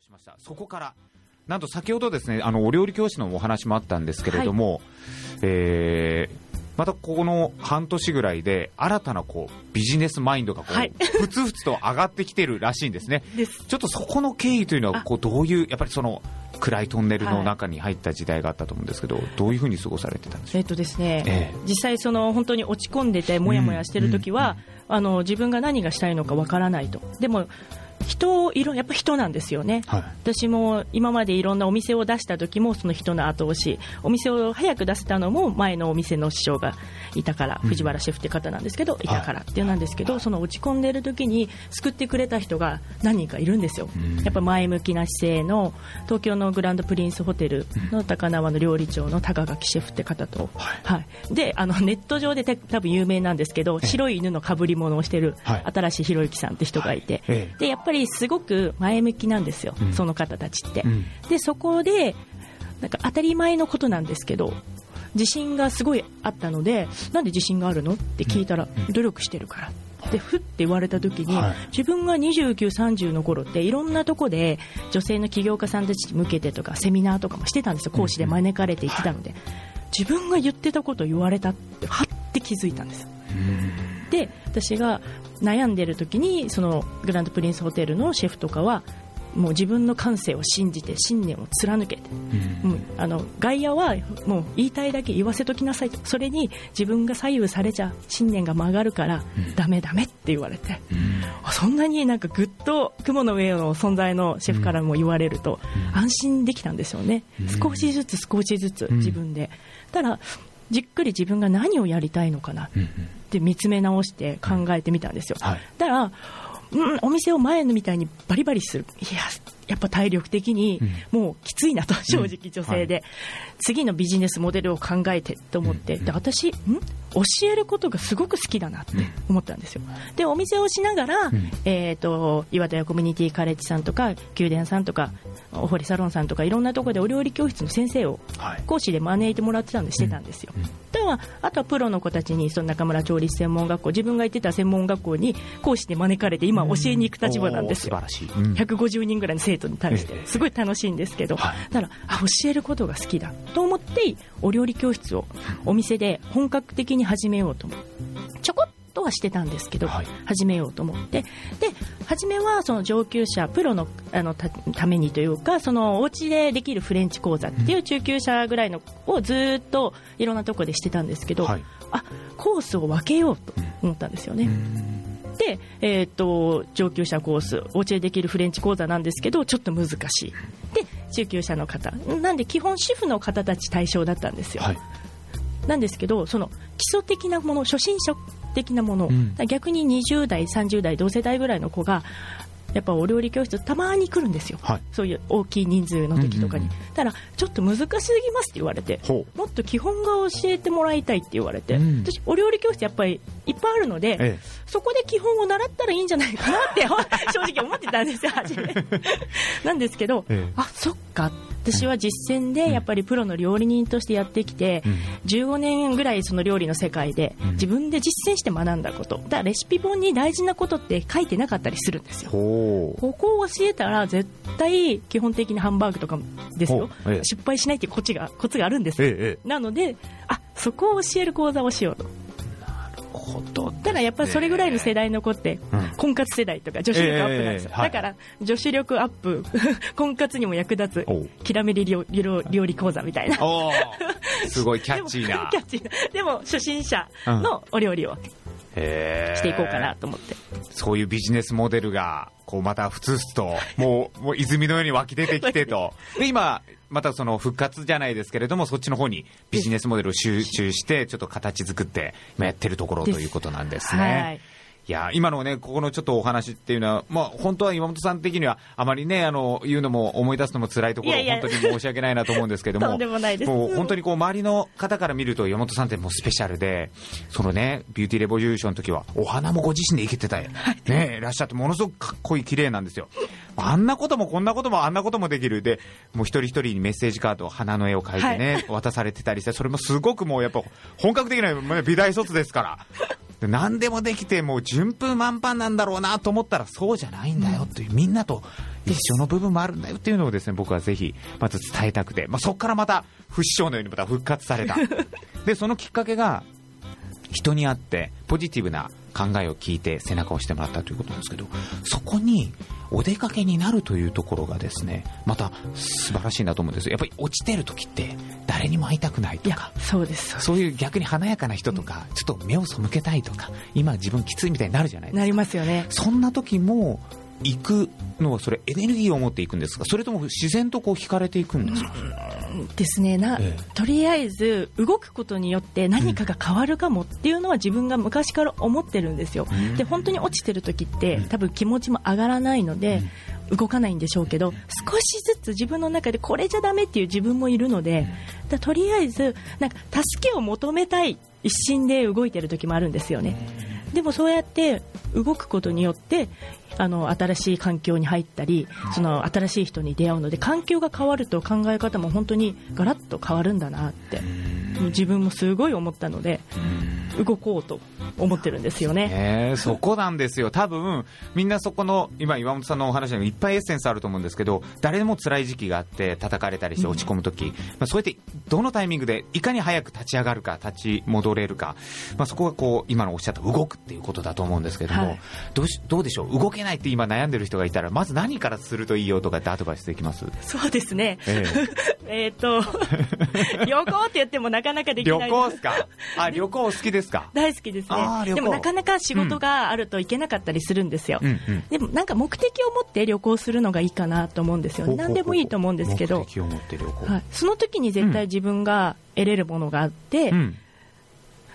としました。そこからなんと先ほどですねあのお料理教室のお話もあったんですけれども、えーまたこの半年ぐらいで新たなこうビジネスマインドがこう、はい。ふつふつと上がってきてるらしいんですね。ちょっとそこの経緯というのはあ。こうどういうやっぱりその暗いトンネルの中に入った時代があったと思うんですけど、どういうふうに過ごされてたんでしょえっとですね、ええ。実際その本当に落ち込んでてもやもやしてる時は、あの自分が何がしたいのかわからないと。でも人いろやっぱ人なんですよね、う。はい。私も今までいろんなお店を出した時もその人の後押し。お店を早く出せたのも前のお店の師匠がいたから、うん。藤原シェフって方なんですけどい。たからっていうなんですけど、その落ち込んでる時に救ってくれた人が何人かいるんですよ、うん。やっぱ前向きな姿勢の東京のグランドプリンスホテルの高輪の料理長の高垣シェフって方と、はい。はい、であのネット上でて多分有名なんですけどええ。白い犬のかぶり物をしてるはい。新しいひろゆきさんって人がいて、ええ。でやっぱりすごく前向きなんですよ、うん。その方たちって。うん。でそこでなんか当たり前のことなんですけど自信がすごいあったのでなんで自信があるのって聞いたら、うん。努力してるから。でふって言われた時に、はい。自分が29、30の頃っていろんなとこで女性の起業家さんたちに向けてとかセミナーとかもしてたんですよ。講師で招かれて行ってたので、自分が言ってたことを言われたってはって気づいたんですで私が悩んでる時にそのグランドプリンスホテルのシェフとかはもう自分の感性を信じて信念を貫けて、うん。あの外野はもう言いたいだけ言わせときなさいと。それに自分が左右されちゃ信念が曲がるから、うん。ダメダメって言われてうん。あそんなになんかぐっと雲の上の存在のシェフからも言われるとうん。安心できたんですよね、うん。少しずつ少しずつうん。自分で、ただじっくり自分が何をやりたいのかな。うんって見つめ直して考えてみたんですよ、はい。だから、うん、お店を前のみたいにバリバリする。いややっぱ体力的にもうきついなと、正直女性で、次のビジネスモデルを考えてと思って、うん。で私ん？教えることがすごく好きだなって思ったんですよ。でお店をしながら、ん。えー、と岩田屋コミュニティカレッジさんとか宮殿さんとかお堀サロンさんとかいろんなところでお料理教室の先生をはい。講師で招いてもらってたんでしてたんですよ、あとはプロの子たちにその中村調理師専門学校自分が行ってた専門学校に講師で招かれて今教えに行く立場なんですよ、素晴らしい。うん150人ぐらいの生徒に対してええすごい楽しいんですけど、はいだからあ教えることが好きだと思ってお料理教室をお店で本格的に始めようと思う。ちょこっとはしてたんですけど、はい。始めようと思って。で初めはその上級者プロのあのたためにというかそのお家でできるフレンチ講座っていう中級者ぐらいのをずーっといろんなところでしてたんですけど、はい。あコースを分けようと思ったんですよね。で、えー、と上級者コースお家でできるフレンチ講座なんですけどちょっと難しい。で中級者の方。なんで基本主婦の方たち対象だったんですよ、はい。なんですけどその基礎的なもの初心者的なもの、うん。逆に20代30代同世代ぐらいの子がやっぱお料理教室たまに来るんですよ、はい。そういう大きい人数の時とかに、うんうんたらちょっと難しすぎますって言われてほもっと基本が教えてもらいたいって言われて、うん。私お料理教室やっぱりいっぱいあるので、えそこで基本を習ったらいいんじゃないかなって正直思ってたんですよ、初め。なんですけど、ええ。あそっか、私は実践でやっぱりプロの料理人としてやってきて、うん。15年ぐらいその料理の世界でうん。自分で実践して学んだこと、だレシピ本に大事なことって書いてなかったりするんですよ。ここを教えたら絶対基本的にハンバーグとかですよ、失敗しないっていうコツがコツがあるんです。なので、あそこを教える講座をしようと。え。ほど。ただやっぱりそれぐらいの世代の子って、うん。婚活世代とか女子力アップなんですよ、ええはい。だから女子力アップ 婚活にも役立つきらめり料理講座みたいな。すごいキャッチーな。でもキ。ャッチーな。でも初心者のお料理をしていこうかなと思って、そういうビジネスモデルが、こうまたふつふつと、もう、もう泉のように湧き出てきてと。で、今、またその復活じゃないですけれども、そっちの方にビジネスモデルを集中して、ちょっと形作って、今やってるところということなんですね。はいいや今のね、ここのちょっとお話っていうのは、まあ、本当は岩本さん的には、あまりね、あの言うのも思い出すのも辛いところ、いやいや。本当に申し訳ないなと思うんですけども、でもないです。もう本当にこう周りの方から見ると、岩本さんってもうスペシャルで、そのね、ビューティーレボリューションの時は、お花もご自身で生けてたよ、ね、いらっしゃって、ものすごくかっこいい、綺麗なんですよ。あんなこともこんなこともあんなこともできる。でもう一人一人にメッセージカード花の絵を描いてね、渡されてたりしてそれもすごくもうやっぱ本格的なまあ美大卒ですから。で何でもできてもう順風満帆なんだろうなと思ったらそうじゃないんだよという、みんなと一緒の部分もあるんだよっていうのをですね僕はぜひまず伝えたくて、まあ、そこからまた不死鳥のようにまた復活された。でそのきっかけが人に会ってポジティブな考えを聞いて背中を押してもらったということなんですけどそこにお出かけになるというところがですねまた素晴らしいなと思うんです。やっぱり落ちてる時って誰にも会いたくないとか。そうです。そういう逆に華やかな人とか、ちょっと目を背けたいとか今自分きついみたいになるじゃないですか。なりますよね。そんな時も行くのはそれエネルギーを持っていくんですか？それとも自然とこう惹かれていくんですか、ですね。な、ええ。とりあえず動くことによって何かが変わるかもっていうのは自分が昔から思ってるんですよ、うん。で本当に落ちてる時ってうん。多分気持ちも上がらないので、動かないんでしょうけど少しずつ自分の中でこれじゃダメっていう自分もいるので、だとりあえずなんか助けを求めたい一心で動いてる時もあるんですよね、でもそうやって動くことによってあの新しい環境に入ったりその新しい人に出会うので環境が変わると考え方も本当にガラッと変わるんだなって自分もすごい思ったので動こうと思ってるんですよね。ね。えそこなんですよ、多分みんなそこの、今、岩本さんのお話にもいっぱいエッセンスあると思うんですけど、誰でも辛い時期があって、叩かれたりして落ち込むとき、まあ、そうやってどのタイミングでいかに早く立ち上がるか、立ち戻れるか、まあ、そこがこう今のおっしゃった動くっていうことだと思うんですけども、はい。どうしどうでしょう、動けないって今悩んでる人がいたら、まず何からするといいよとかってアドバイスできます？そうですね。ええ。っ と、旅行って言ってもなかなかでき旅ない。行っすか？あ、旅行好きですか？大好きですあー旅行ね。でもなかなか仕事があると行けなかったりするんですよ。うんうんでもなんか目的を持って旅行するのがいいかなと思うんですよね。何でもいいと思うんですけど。はい、その時に絶対自分が得れるものがあって、うん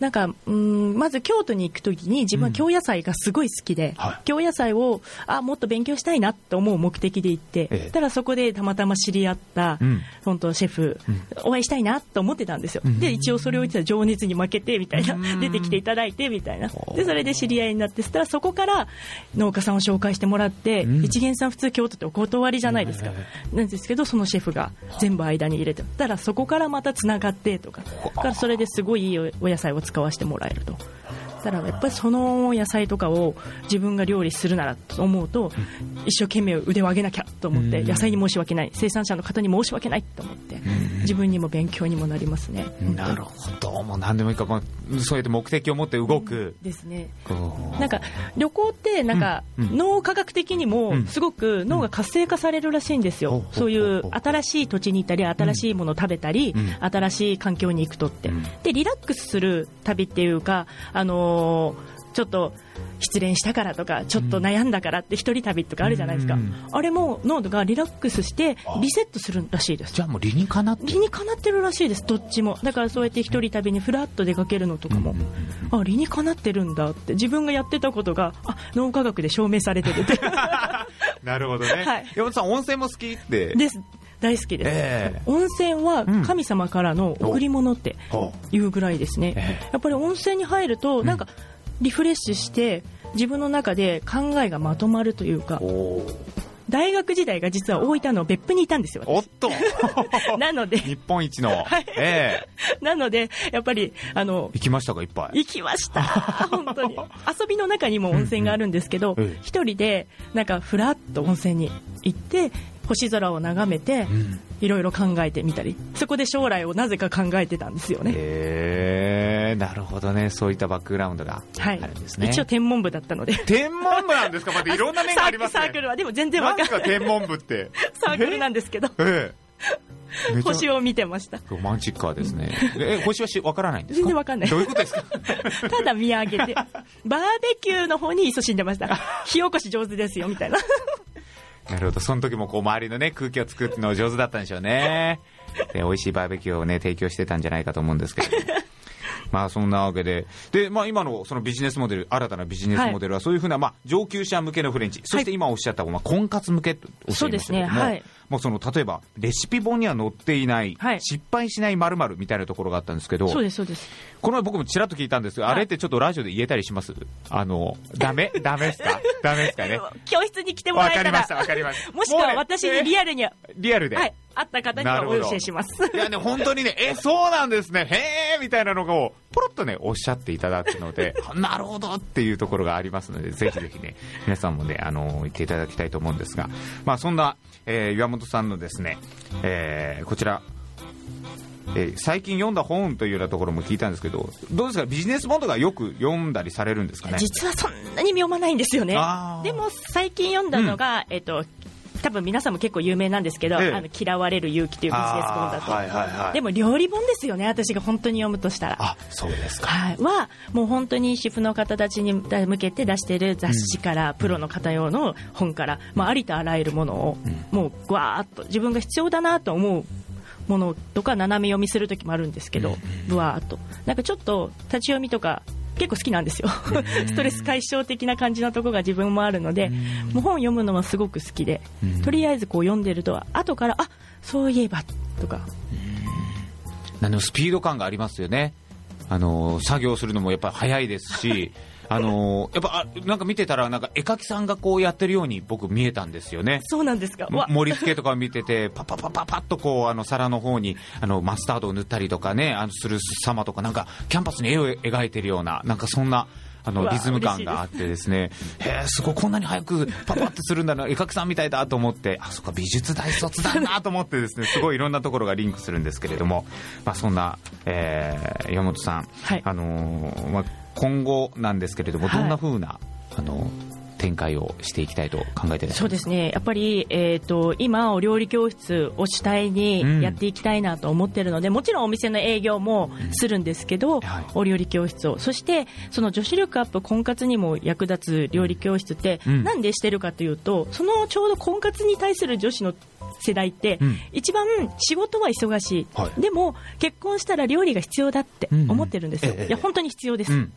なんか、うん、まず京都に行くときに自分は京野菜がすごい好きで、はい。京野菜をあもっと勉強したいなと思う目的で行って、ええ。ただそこでたまたま知り合った、うん。本当シェフ、うん。お会いしたいなと思ってたんですよ、うん。で一応それを言ってたら情熱に負けてみたいな、うん。出てきていただいてみたいな。でそれで知り合いになってそしたらそこから農家さんを紹介してもらって、うん。一元さん普通京都ってお断りじゃないですか、えなんですけどそのシェフが全部間に入れてたらそこからまたつながってとか。だからそれですごいいいおお野菜を使わせてもらえると。だからやっぱりその野菜とかを自分が料理するならと思うと一生懸命腕を上げなきゃと思ってうん。野菜に申し訳ない。生産者の方に申し訳ないと思っ自分にも勉強にもなりますね。なるほど、もう何でもいいか、まあ、そうやって目的を持って動く、ですね。なんか旅行ってなんか脳科学的にうん。もすごく脳が活性化されるらしいんですよ。そういう新しい土地に行ったり新しいものを食べたりうん。新しい環境に行くとって。うん。でリラックスする旅っていうかあのーちょっと失恋したからとかちょっと悩んだからって一人旅とかあるじゃないですか。うん。あれも脳がリラックスしてあ。リセットするらしいです。じゃあもう理にかなって理にかなってるらしいですどっちも。だからそうやって一人旅にフラッと出かけるのとかも、あ理にかなってるんだって。自分がやってたことがあ脳科学で証明されてるって。なるほどね、はい。山本さん、温泉も好きって、です。大好きです、ええ。温泉はうん。神様からの贈り物ってほいうぐらいですね、えやっぱり温泉に入るとなんかリフレッシュして自分の中で考えがまとまるというか大学時代が実は大分の別府にいたんですよおっと。なので日本一の、はい。ええ。なのでやっぱりあの行きましたか、いっぱい。行きました。本当に。遊びの中にも温泉があるんですけどうんうん。人でなんかふらっと温泉に行って星空を眺めてうん。いろいろ考えてみたり。そこで将来をなぜか考えてたんですよね、ええなるほどね、そういったバックグラウンドがあはい。るんですね。一応天文部だったので。天文部なんですか、またいろんな面がありますね。サークルはでも全然わかんない。か、天文部って。サークルなんですけど。ええ。星を見てました。ロマンチックカーですね。え、星はしわからないんですか？全然わかんない。どういうことですか？ただ見上げて バーベキューの方に勤しんでました。火起こし上手ですよみたいななるほど、その時もこう周りのね、空気を作るの上手だったんでしょうね。で、美味しいバーベキューをね、提供してたんじゃないかと思うんですけど。まあそんなわけで、でまあ、今のそのビジネスモデル、新たなビジネスモデルは、そういうふうな、まあ、上級者向けのフレンチ、そして今おっしゃった、まあ、婚活向けとおっしゃいましたけども、そうですねはい。もうその例えば、レシピ本には載っていない、はい。失敗しないまるみたいなところがあったんですけど、そうですそうです。この前僕もちらっと聞いたんですけど、はい。あれってちょっとラジオで言えたりします？あの、ダメ？ダメですか？ダメですかね？教室に来てもらえたわかりました、わかりました。もしくは私にリアアルに、はリアルで。い、会った方にはお教えします。いやね、本当にね、え、そうなんですね、へーみたいなのを、ポロッとね、おっしゃっていただくので、なるほどっていうところがありますので、ぜひぜひね、皆さんもね、あの、言っていただきたいと思うんですが、まあ、そんな、えー岩本さんのですね、えーこちら、えー最近読んだ本というようなところも聞いたんですけど、どうですか、ビジネス本とかよく読んだりされるんですかね？実はそんなに読まないんですよね。でも最近読んだのが、えっと、多分皆さんも結構有名なんですけど、ええ。あの嫌われる勇気というビジネス本だと、はいはいはいでも料理本ですよね、私が本当に読むとしたら。あ、そうですか。はい、はもう本当に主婦の方たちに向けて出している雑誌から、プロの方用の本から、まあ、ありとあらゆるものを、もうぐわーっと自分が必要だなと思うものとか斜め読みする時もあるんですけど、ぶわーっと。なんかちょっと立ち読みとか結構好きなんですよ。ストレス解消的な感じのところが自分もあるのでもう本読むのはすごく好きでとりあえずこう読んでると後からあそういえばとか。あのスピード感がありますよね、あの作業するのもやっぱり早いですし、あのやっぱあなんか見てたら、なんか絵描きさんがこうやってるように僕、見えたんですよね。そうなんですか。盛り付けとか見てて、パッパッパッパッパッとこうあの皿の方にあのマスタードを塗ったりとかね、あのする様とか、なんかキャンパスに絵を描いてるような、なんかそんな。あのリズム感があってですね、へえ、すごい、こんなに早くパパってするんだな、絵描きさんみたいだと思って、あ、そっか、美術大卒だなと思ってですね、すごいいろんなところがリンクするんですけれども、まあ、そんな、えー山本さん、はい。あのーまあ、今後なんですけれども、はい。どんな風な、あの展開をしていきたいと考えていらっしゃいうですね、やっぱり、えー、と今、お料理教室を主体にやっていきたいなと思ってるので、もちろんお店の営業もするんですけど、はい。お料理教室を、そしてその女子力アップ、婚活にも役立つ料理教室って、うん。なんでしてるかというと、そのちょうど婚活に対する女子の世代って、うん。一番仕事は忙しい、はい。でも結婚したら料理が必要だって思ってるんですよ、うんうんええ。いや本当に必要です。うん、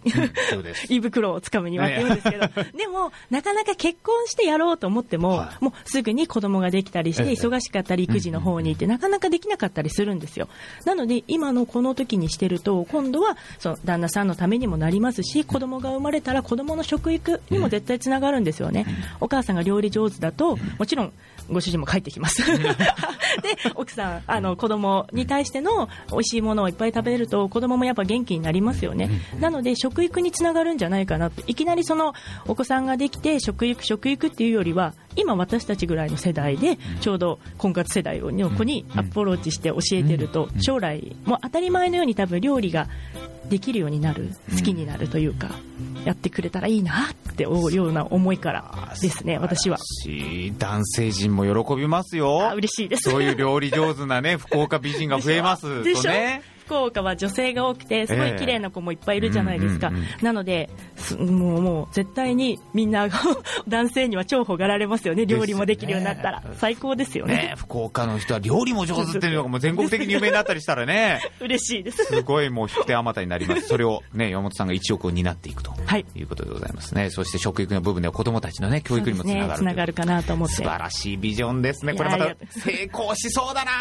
です。胃袋をつかむにはって言うんですけど、でも、なかなか結婚してやろうと思っても、はい。もうすぐに子供ができたりして、ええ忙しかったり、育児の方に行って、なかなかできなかったりするんですよ。なので、今のこの時にしてると、今度はその旦那さんのためにもなりますし、子供が生まれたら子供の食育にも絶対つながるんですよね。お母さんが料理上手だと、もちろん、ご主人も帰ってきます。哈哈 で、奥さん、あの、子供に対しての美味しいものをいっぱい食べると、子供もやっぱ元気になりますよね。なので、食育につながるんじゃないかなって、いきなりその、お子さんができて、食育、食育っていうよりは、今私たちぐらいの世代で、ちょうど婚活世代の子にアプローチして教えてると、将来、もう当たり前のように多分料理ができるようになる、好きになるというか、やってくれたらいいなって思うような思いからですね、私は。し男性陣も喜びますよあ。嬉しいです。そういう料理上手なね、福岡美人が増えますでしょ？とね。福岡は女性が多くて、すごい綺麗な子もいっぱいいるじゃないですか。ええうんうんなので、すもう、もう、絶対にみんなが 男性には重宝がられますよね。料理もできるようになったら。最高ですよね。ね福岡の人は料理も上手っていうのがもう全国的に有名になったりしたらね、嬉しいです。すごいもう引く手あまたになります。それをね、山本さんが一億を担っていくとはい。いうことでございますね。そして食育の部分では子供たちのね、教育にもつながるという。つながるかなと思って素。晴らしいビジョンですね。いこれまた成功しそうだな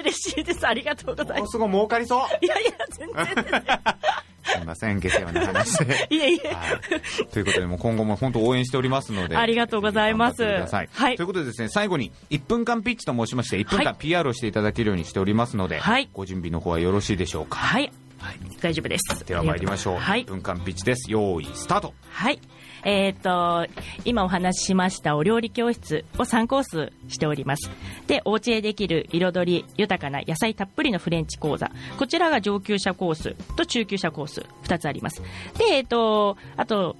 嬉しいです。ありがとうございます。もうすごい儲かりそう。いやいや、全然です。すみません、下世話な話で。いえいえ。はい、ということで、もう今後も本当応援しておりますので、ありがとうございます。はいということでですね、最後に1分間ピッチと申しまして、1分間はい PR をしていただけるようにしておりますので、はいご準備の方はよろしいでしょうか？はい。大丈夫です。では参りましょう。はい1。分間ピッチです。用意、スタート。はい。えっ、と、今お話ししましたお料理教室を3コースしております。で、お家でできる彩り豊かな野菜たっぷりのフレンチ講座。こちらが上級者コースと中級者コース2つあります。で、えっ、と、あと、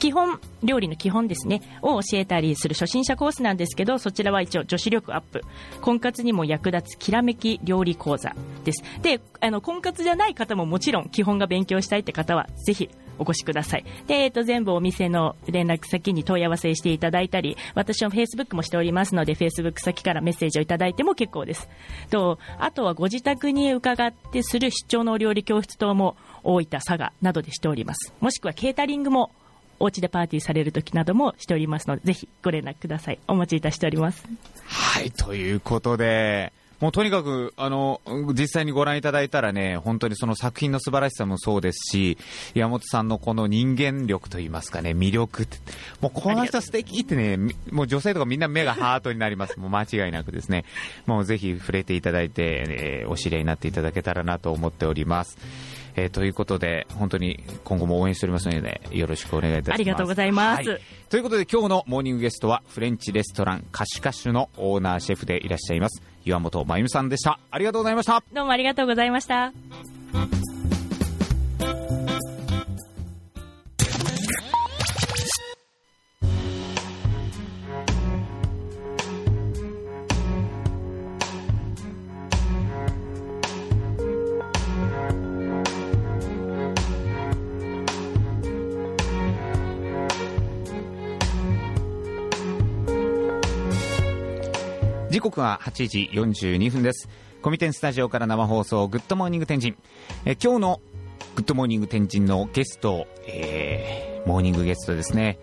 基本、料理の基本ですね、を教えたりする初心者コースなんですけど、そちらは一応女子力アップ。婚活にも役立つきらめき料理講座です。で、あの、婚活じゃない方ももちろん基本が勉強したいって方は、ぜひお越しください。で、えっ、と、全部お店の連絡先に問い合わせしていただいたり、私は Facebook もしておりますので、Facebook 先からメッセージをいただいても結構です。と、あとはご自宅に伺ってする出張のお料理教室等も大分、佐賀などでしております。もしくはケータリングもお家でパーティーされる時などもしておりますので、ぜひご連絡ください。お待ちいたしております。はい、ということで、もうとにかく、あの、実際にご覧いただいたらね、本当にその作品の素晴らしさもそうですし、山本さんのこの人間力といいますかね、魅力って、もうこの人素敵ってね、もう女性とかみんな目がハートになります。もう間違いなくですね。もうぜひ触れていただいて、えー、お知り合いになっていただけたらなと思っております。えー、ということで、本当に今後も応援しておりますので、よろしくお願いいたします。ありがとうございます。はい、ということで、今日のモーニングゲストは、フレンチレストランカシカシュのオーナーシェフでいらっしゃいます、岩本真由美さんでした。ありがとうございました。どうもありがとうございました。時刻は8時42分です。コミてんスタジオから生放送 Good Morning 天神。え今日の Good Morning 天神のゲスト、えー、モーニングゲストですね。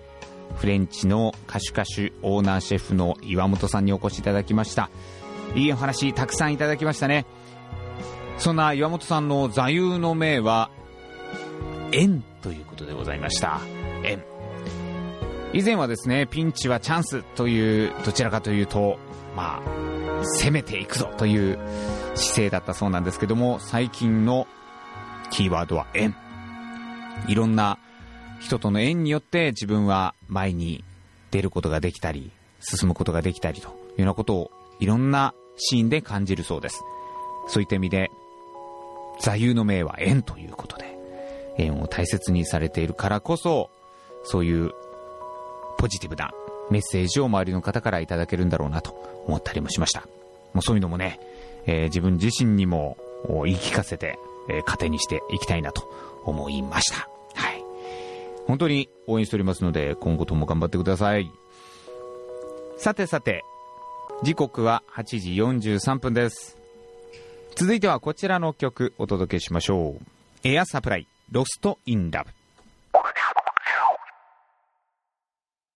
フレンチの歌手歌手オーナーシェフの岩本さんにお越しいただきました。いいお話たくさんいただきましたね。そんな岩本さんの座右の銘は縁ということでございました。縁。以前はですねピンチはチャンスというどちらかというとまあ、攻めていくぞという姿勢だったそうなんですけども、最近のキーワードは縁。いろんな人との縁によって自分は前に出ることができたり、進むことができたりというようなことをいろんなシーンで感じるそうです。そういった意味で、座右の銘は縁ということで、縁を大切にされているからこそ、そういうポジティブなメッセージを周りの方からいただけるんだろうなと思ったりもしました。もうそういうのもね、えー、自分自身にも言い聞かせて、えー、糧にしていきたいなと思いました。はい。本当に応援しておりますので、今後とも頑張ってください。さてさて、時刻は8時43分です。続いてはこちらの曲お届けしましょう。エアサプライ、ロストインラブ。